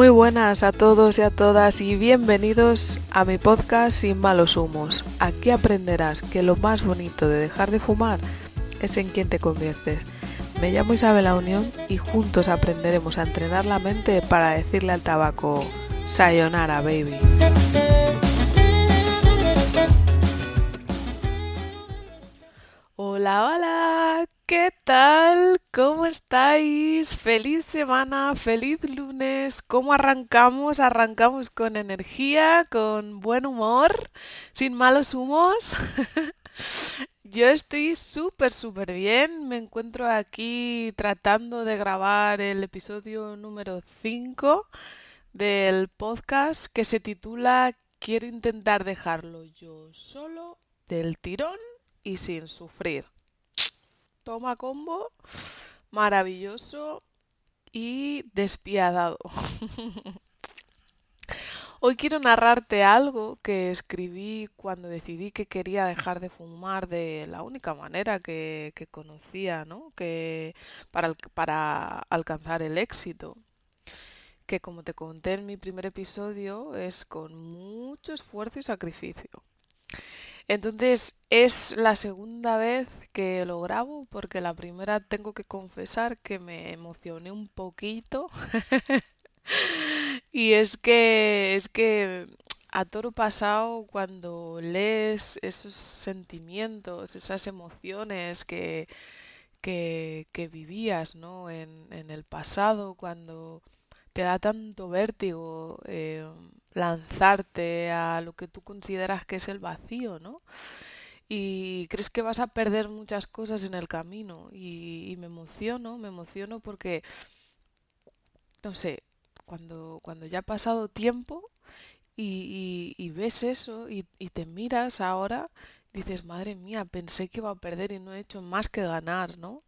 Muy buenas a todos y a todas y bienvenidos a mi podcast Sin malos humos. Aquí aprenderás que lo más bonito de dejar de fumar es en quien te conviertes. Me llamo Isabel La Unión y juntos aprenderemos a entrenar la mente para decirle al tabaco Sayonara baby. Hola, hola, ¿qué tal? ¿Cómo estáis? Feliz semana, feliz lunes. ¿Cómo arrancamos? Arrancamos con energía, con buen humor, sin malos humos. Yo estoy súper, súper bien. Me encuentro aquí tratando de grabar el episodio número 5 del podcast que se titula Quiero intentar dejarlo yo solo del tirón y sin sufrir. Toma combo, maravilloso y despiadado. Hoy quiero narrarte algo que escribí cuando decidí que quería dejar de fumar de la única manera que, conocía, ¿no? Que para, para alcanzar el éxito. Que como te conté en mi primer episodio, es con mucho esfuerzo y sacrificio. Entonces es la segunda vez que lo grabo porque la primera tengo que confesar que me emocioné un poquito. y es que es que a toro pasado cuando lees esos sentimientos, esas emociones que, que, vivías ¿no? en, en el pasado, cuando te da tanto vértigo eh, lanzarte a lo que tú consideras que es el vacío, ¿no? Y crees que vas a perder muchas cosas en el camino. Y, me emociono, me emociono porque, no sé, cuando, cuando ya ha pasado tiempo y, ves eso y, y te miras ahora, dices, madre mía, pensé que iba a perder y no he hecho más que ganar, ¿no?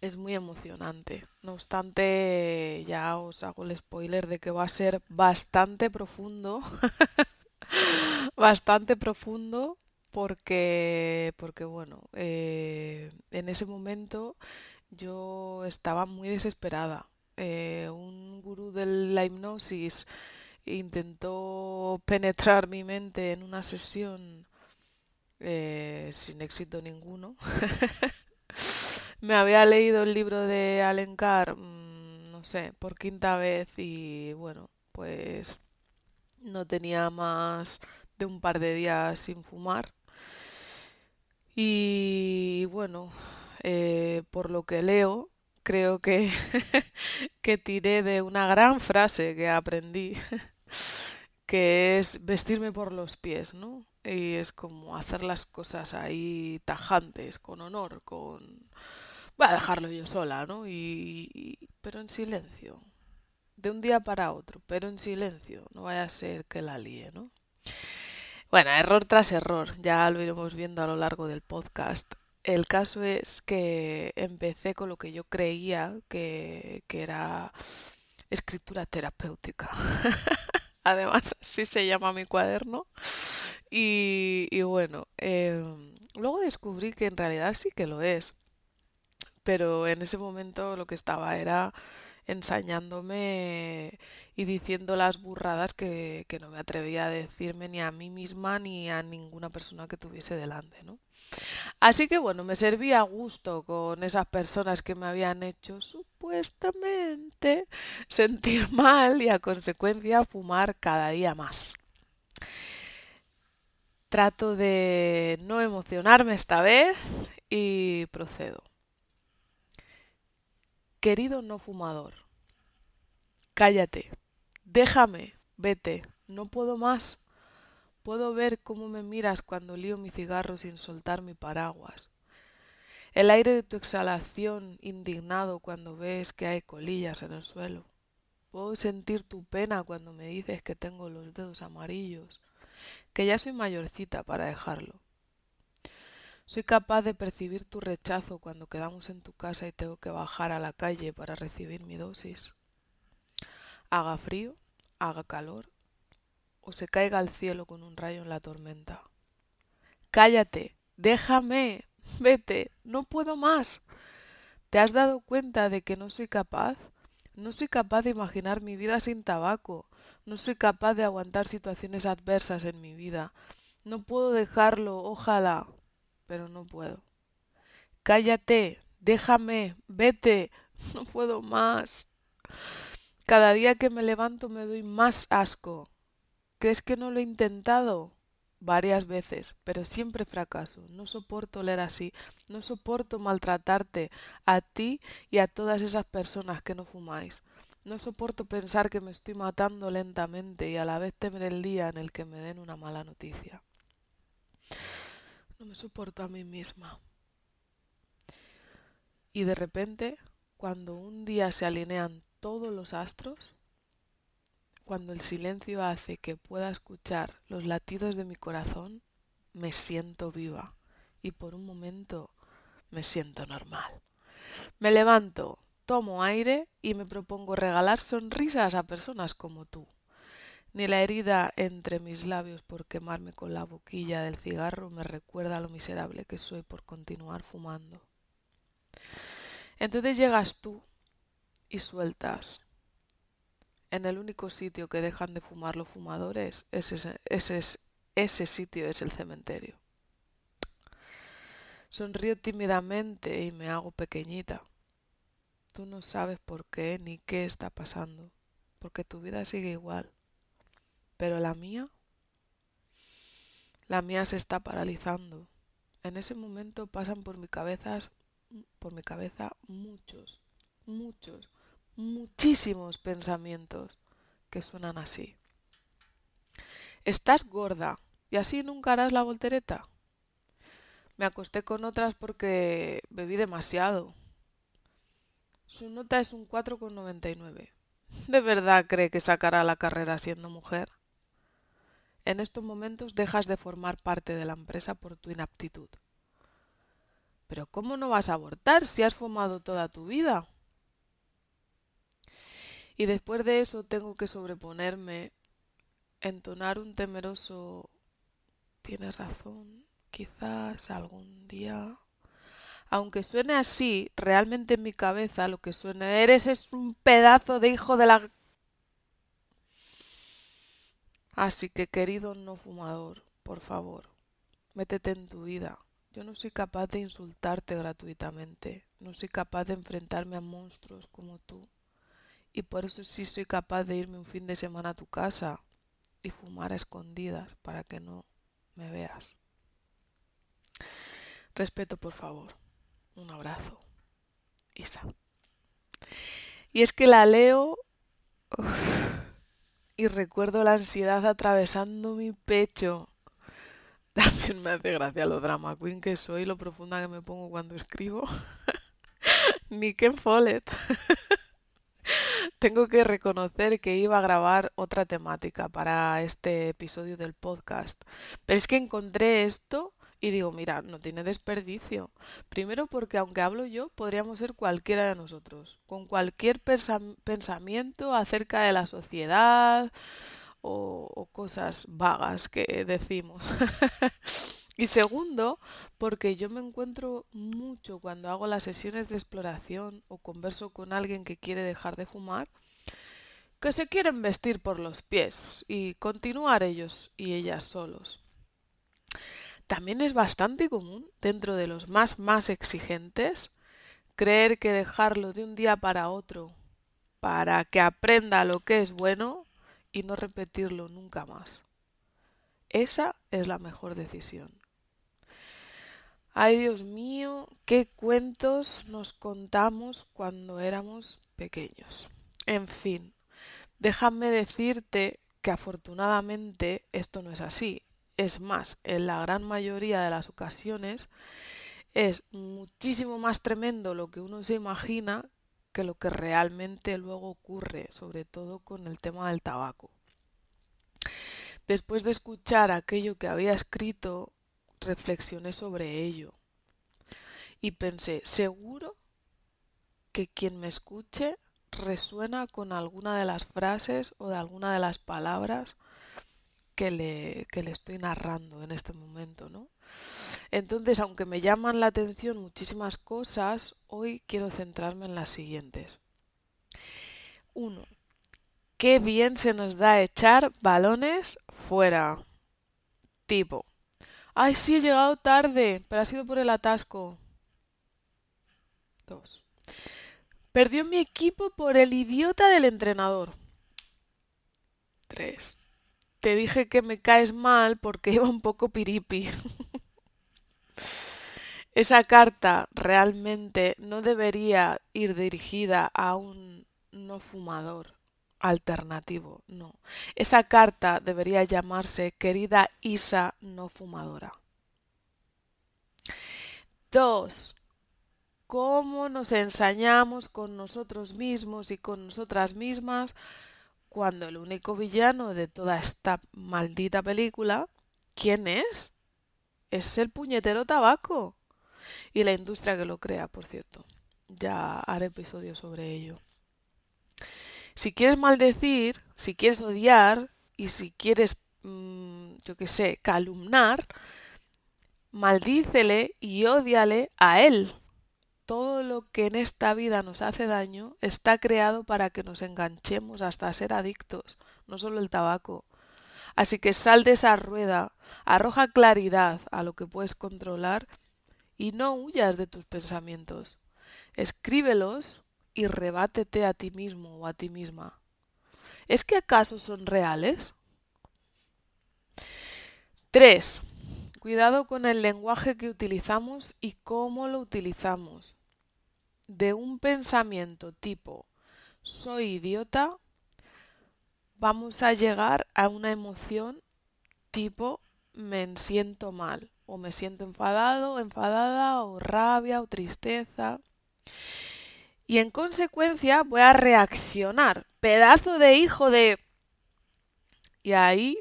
Es muy emocionante. No obstante, ya os hago el spoiler de que va a ser bastante profundo. bastante profundo porque, porque bueno, eh, en ese momento yo estaba muy desesperada. Eh, un gurú de la hipnosis intentó penetrar mi mente en una sesión eh, sin éxito ninguno. me había leído el libro de Alencar, mm, no sé, por quinta vez y bueno, pues no tenía más de un par de días sin fumar. Y bueno, eh, por lo que leo, creo que, que tiré de una gran frase que aprendí, que es vestirme por los pies, ¿no? Y es como hacer las cosas ahí tajantes, con honor, con voy a dejarlo yo sola, ¿no? Y, pero en silencio. De un día para otro, pero en silencio. No vaya a ser que la líe, ¿no? Bueno, error tras error, ya lo iremos viendo a lo largo del podcast. El caso es que empecé con lo que yo creía que, era escritura terapéutica. Además, así se llama mi cuaderno. Y, bueno, em, luego descubrí que en realidad sí que lo es pero en ese momento lo que estaba era ensañándome y diciendo las burradas que, no me atrevía a decirme ni a mí misma ni a ninguna persona que tuviese delante, ¿no? Así que bueno, me servía a gusto con esas personas que me habían hecho supuestamente sentir mal y a consecuencia fumar cada día más. Trato de no emocionarme esta vez y procedo. Querido no fumador, cállate, déjame, vete, no puedo más. Puedo ver cómo me miras cuando lío mi cigarro sin soltar mi paraguas. El aire de tu exhalación indignado cuando ves que hay colillas en el suelo. Puedo sentir tu pena cuando me dices que tengo los dedos amarillos, que ya soy mayorcita para dejarlo. Soy capaz de percibir tu rechazo cuando quedamos en tu casa y tengo que bajar a la calle para recibir mi dosis. Haga frío, haga calor o se caiga al cielo con un rayo en la tormenta. Cállate, déjame, vete, no puedo más. ¿Te has dado cuenta de que no soy capaz? No soy capaz de imaginar mi vida sin tabaco. No soy capaz de aguantar situaciones adversas en mi vida. No puedo dejarlo, ojalá, pero no puedo. Cállate, déjame, vete, no puedo más. Cada día que me levanto me doy más asco. ¿Crees que no lo he intentado? Varias veces, pero siempre fracaso. No soporto leer así, no soporto maltratarte a ti y a todas esas personas que no fumáis. No soporto pensar que me estoy matando lentamente y a la vez temer el día en el que me den una mala noticia. No me soporto a mí misma. Y de repente, cuando un día se alinean todos los astros, cuando el silencio hace que pueda escuchar los latidos de mi corazón, me siento viva y por un momento me siento normal. Me levanto, tomo aire y me propongo regalar sonrisas a personas como tú. Ni la herida entre mis labios por quemarme con la boquilla del cigarro me recuerda lo miserable que soy por continuar fumando. Entonces llegas tú y sueltas. En el único sitio que dejan de fumar los fumadores, ese, ese, ese sitio es el cementerio. Sonrío tímidamente y me hago pequeñita. Tú no sabes por qué ni qué está pasando, porque tu vida sigue igual. Pero la mía, la mía se está paralizando. En ese momento pasan por mi cabeza, por mi cabeza muchos, muchos, muchísimos pensamientos que suenan así. Estás gorda y así nunca harás la voltereta. Me acosté con otras porque bebí demasiado. Su nota es un 4,99. ¿De verdad cree que sacará la carrera siendo mujer? En estos momentos dejas de formar parte de la empresa por tu inaptitud. Pero ¿cómo no vas a abortar si has fumado toda tu vida? Y después de eso tengo que sobreponerme, entonar un temeroso tienes razón, quizás algún día. Aunque suene así, realmente en mi cabeza lo que suena eres es un pedazo de hijo de la... Así que querido no fumador, por favor, métete en tu vida. Yo no soy capaz de insultarte gratuitamente, no soy capaz de enfrentarme a monstruos como tú y por eso sí soy capaz de irme un fin de semana a tu casa y fumar a escondidas para que no me veas. Respeto, por favor. Un abrazo. Isa. Y es que la leo y recuerdo la ansiedad atravesando mi pecho. También me hace gracia lo drama queen que soy, lo profunda que me pongo cuando escribo. Nick Follett. Tengo que reconocer que iba a grabar otra temática para este episodio del podcast, pero es que encontré esto y digo, mira, no tiene desperdicio. Primero porque aunque hablo yo, podríamos ser cualquiera de nosotros, con cualquier pensamiento acerca de la sociedad o, o cosas vagas que decimos. Y segundo, porque yo me encuentro mucho cuando hago las sesiones de exploración o converso con alguien que quiere dejar de fumar, que se quieren vestir por los pies y continuar ellos y ellas solos. También es bastante común, dentro de los más más exigentes, creer que dejarlo de un día para otro para que aprenda lo que es bueno y no repetirlo nunca más. Esa es la mejor decisión. Ay Dios mío, qué cuentos nos contamos cuando éramos pequeños. En fin, déjame decirte que afortunadamente esto no es así. Es más, en la gran mayoría de las ocasiones es muchísimo más tremendo lo que uno se imagina que lo que realmente luego ocurre, sobre todo con el tema del tabaco. Después de escuchar aquello que había escrito, reflexioné sobre ello y pensé, seguro que quien me escuche resuena con alguna de las frases o de alguna de las palabras que le, que le estoy narrando en este momento, ¿no? Entonces, aunque me llaman la atención muchísimas cosas, hoy quiero centrarme en las siguientes. 1. Qué bien se nos da echar balones fuera. Tipo. Ay, sí, he llegado tarde, pero ha sido por el atasco. 2. Perdió mi equipo por el idiota del entrenador. 3. Te dije que me caes mal porque iba un poco piripi. Esa carta realmente no debería ir dirigida a un no fumador alternativo, no. Esa carta debería llamarse querida Isa no fumadora. 2. ¿Cómo nos ensañamos con nosotros mismos y con nosotras mismas cuando el único villano de toda esta maldita película, ¿quién es? Es el puñetero tabaco. Y la industria que lo crea, por cierto. Ya haré episodio sobre ello. Si quieres maldecir, si quieres odiar y si quieres, mm, yo qué sé, calumnar, maldícele y odiale a él. Todo lo que en esta vida nos hace daño está creado para que nos enganchemos hasta ser adictos, no solo el tabaco. Así que sal de esa rueda, arroja claridad a lo que puedes controlar y no huyas de tus pensamientos. Escríbelos y rebátete a ti mismo o a ti misma. ¿Es que acaso son reales? 3. Cuidado con el lenguaje que utilizamos y cómo lo utilizamos. De un pensamiento tipo soy idiota, vamos a llegar a una emoción tipo me siento mal o me siento enfadado, enfadada o rabia o tristeza y en consecuencia voy a reaccionar. Pedazo de hijo de... Y ahí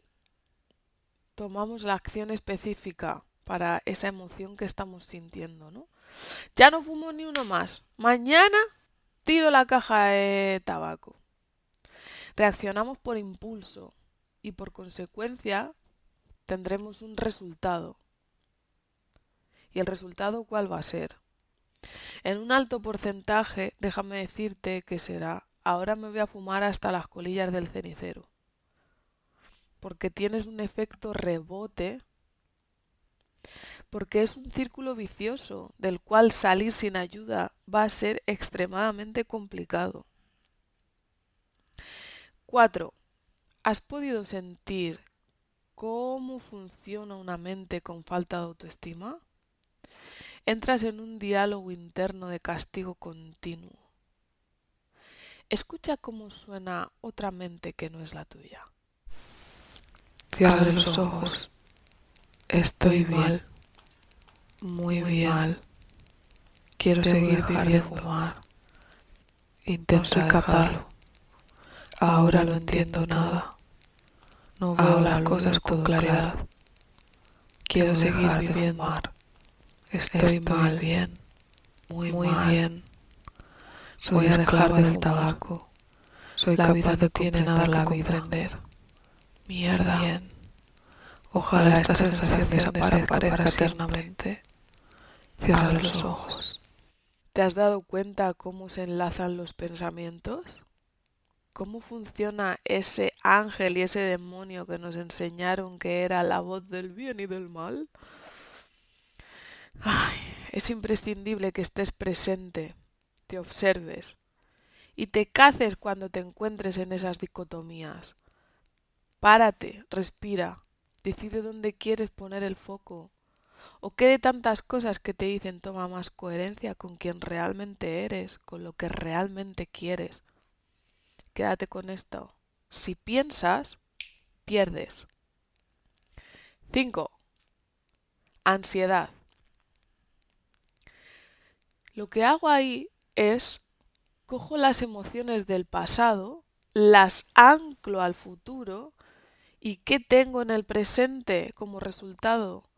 tomamos la acción específica para esa emoción que estamos sintiendo, ¿no? Ya no fumo ni uno más. Mañana tiro la caja de tabaco. Reaccionamos por impulso y por consecuencia tendremos un resultado. ¿Y el resultado cuál va a ser? En un alto porcentaje, déjame decirte que será, ahora me voy a fumar hasta las colillas del cenicero. Porque tienes un efecto rebote, porque es un círculo vicioso del cual salir sin ayuda va a ser extremadamente complicado. 4. ¿Has podido sentir cómo funciona una mente con falta de autoestima? entras en un diálogo interno de castigo continuo. Escucha cómo suena otra mente que no es la tuya. Cierra los ojos. Estoy bien. Muy, bien. Quiero seguir viviendo. Fumar. Intento escaparlo. Ahora no entiendo nada. No veo las cosas con claridad. Quiero seguir viviendo. Estoy, mal, bien, muy, muy bien. Soy Voy a dejar del tabaco. Soy la vida no tiene nada la vida. comprender. Mierda. Bien. Ojalá esta sensación desaparezca eternamente. Cierra los ojos. ¿Te has dado cuenta cómo se enlazan los pensamientos? ¿Cómo funciona ese ángel y ese demonio que nos enseñaron que era la voz del bien y del mal? Ay, es imprescindible que estés presente, te observes y te caces cuando te encuentres en esas dicotomías. Párate, respira, decide dónde quieres poner el foco. ¿O qué de tantas cosas que te dicen toma más coherencia con quien realmente eres, con lo que realmente quieres? Quédate con esto. Si piensas, pierdes. 5. Ansiedad. Lo que hago ahí es cojo las emociones del pasado, las anclo al futuro y ¿qué tengo en el presente como resultado?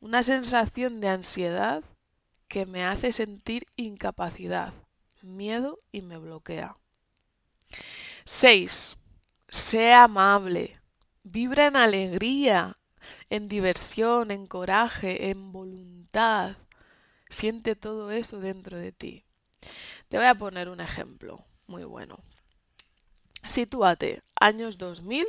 Una sensación de ansiedad que me hace sentir incapacidad, miedo y me bloquea. 6. Sea amable. Vibra en alegría, en diversión, en coraje, en voluntad. Siente todo eso dentro de ti. Te voy a poner un ejemplo muy bueno. Sitúate, años 2000.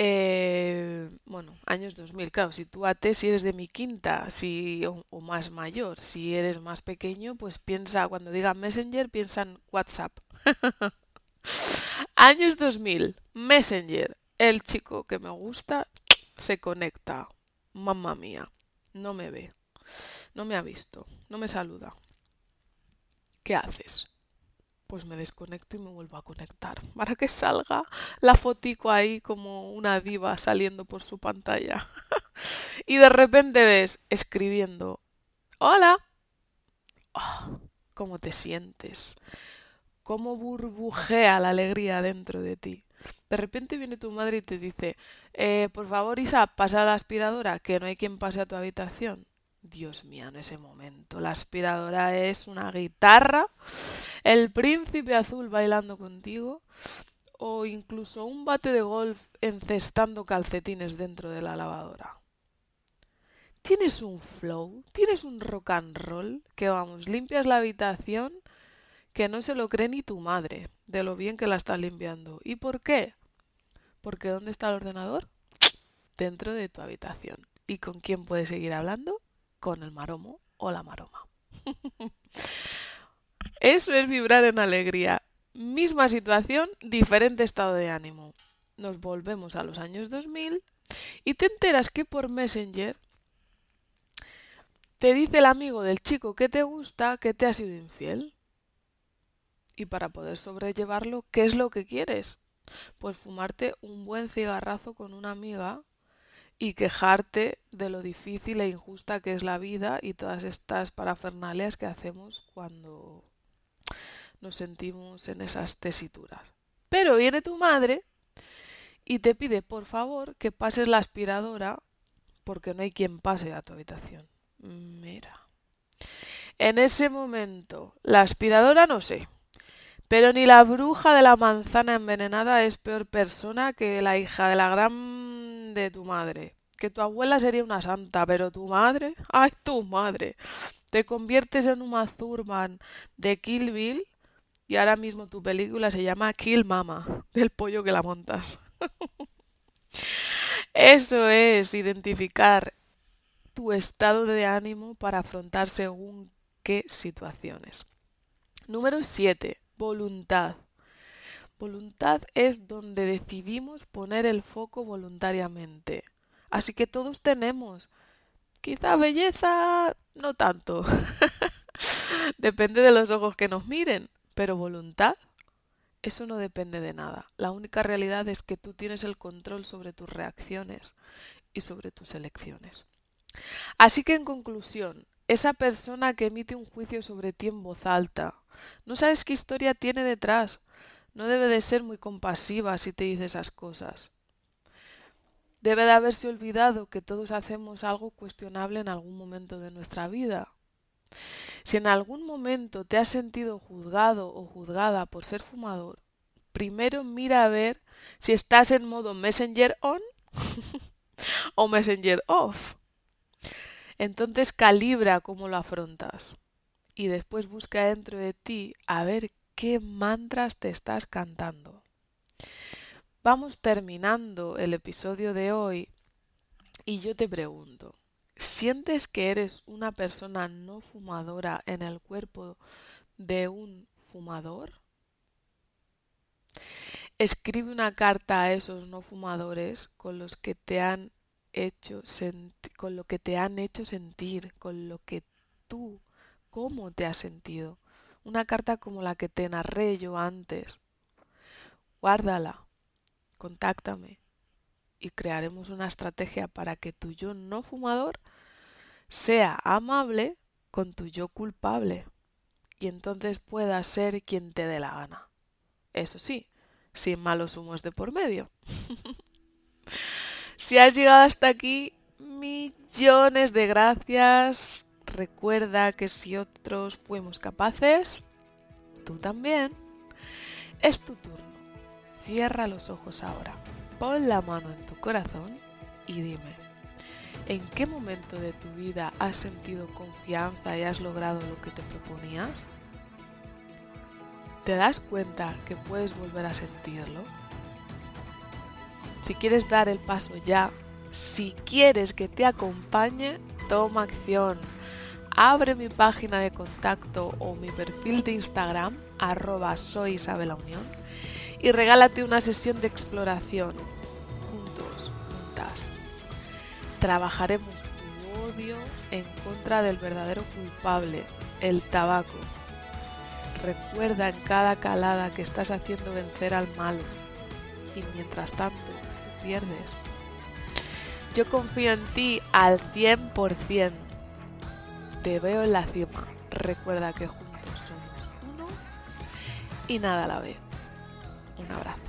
Eh, bueno, años 2000, claro, sitúate si eres de mi quinta si, o, más mayor. Si eres más pequeño, pues piensa, cuando diga Messenger, piensa en WhatsApp. Años 2000, Messenger. El chico que me gusta se conecta. Mamma mía, no me ve, no me ha visto, no me saluda. ¿Qué haces? Pues me desconecto y me vuelvo a conectar para que salga la fotico ahí como una diva saliendo por su pantalla. y de repente ves escribiendo, hola, oh, ¿cómo te sientes? ¿Cómo burbujea la alegría dentro de ti? De repente viene tu madre y te dice, eh, por favor Isa, pasa la aspiradora, que no hay quien pase a tu habitación. Dios mío, en ese momento, la aspiradora es una guitarra, el príncipe azul bailando contigo, o incluso un bate de golf encestando calcetines dentro de la lavadora. Tienes un flow, tienes un rock and roll, que vamos, limpias la habitación que no se lo cree ni tu madre, de lo bien que la estás limpiando. ¿Y por qué? Porque ¿dónde está el ordenador? Dentro de tu habitación. ¿Y con quién puedes seguir hablando? Con el maromo o la maroma. Es vibrar en alegría. Misma situación, diferente estado de ánimo. Nos volvemos a los años 2000 y te enteras que por Messenger te dice el amigo del chico que te gusta que te ha sido infiel. Y para poder sobrellevarlo, ¿qué es lo que quieres? Pues fumarte un buen cigarrazo con una amiga y quejarte de lo difícil e injusta que es la vida y todas estas parafernalias que hacemos cuando nos sentimos en esas tesituras. Pero viene tu madre y te pide por favor que pases la aspiradora porque no hay quien pase a tu habitación. Mira. En ese momento, la aspiradora no sé, pero ni la bruja de la manzana envenenada es peor persona que la hija de la gran de tu madre. Que tu abuela sería una santa, pero tu madre, ay, tu madre, te conviertes en un Thurman de Kill Bill y ahora mismo tu película se llama Kill Mama, del pollo que la montas. Eso es identificar tu estado de ánimo para afrontar según qué situaciones. Número 7 voluntad. Voluntad es donde decidimos poner el foco voluntariamente. Así que todos tenemos. Quizá belleza no tanto. depende de los ojos que nos miren. Pero voluntad, eso no depende de nada. La única realidad es que tú tienes el control sobre tus reacciones y sobre tus elecciones. Así que en conclusión, esa persona que emite un juicio sobre ti en voz alta, no sabes qué historia tiene detrás. No debe de ser muy compasiva si te dice esas cosas. Debe de haberse olvidado que todos hacemos algo cuestionable en algún momento de nuestra vida. Si en algún momento te has sentido juzgado o juzgada por ser fumador, primero mira a ver si estás en modo Messenger on o Messenger off. Entonces calibra cómo lo afrontas y después busca dentro de ti a ver qué mantras te estás cantando. Vamos terminando el episodio de hoy y yo te pregunto, ¿sientes que eres una persona no fumadora en el cuerpo de un fumador? Escribe una carta a esos no fumadores con los que te han hecho con lo que te han hecho sentir, con lo que tú cómo te has sentido. Una carta como la que te narré yo antes. Guárdala, contáctame y crearemos una estrategia para que tu yo no fumador sea amable con tu yo culpable y entonces pueda ser quien te dé la gana. Eso sí, sin malos humos de por medio. si has llegado hasta aquí, millones de gracias. Recuerda que si otros fuimos capaces, tú también. Es tu turno. Cierra los ojos ahora. Pon la mano en tu corazón y dime, ¿en qué momento de tu vida has sentido confianza y has logrado lo que te proponías? ¿Te das cuenta que puedes volver a sentirlo? Si quieres dar el paso ya, si quieres que te acompañe, toma acción. Abre mi página de contacto o mi perfil de Instagram, arroba soy Unión, y regálate una sesión de exploración. Juntos, juntas. Trabajaremos tu odio en contra del verdadero culpable, el tabaco. Recuerda en cada calada que estás haciendo vencer al malo y mientras tanto tú pierdes. Yo confío en ti al 100%. Te veo en la cima. Recuerda que juntos somos uno y nada a la vez. Un abrazo.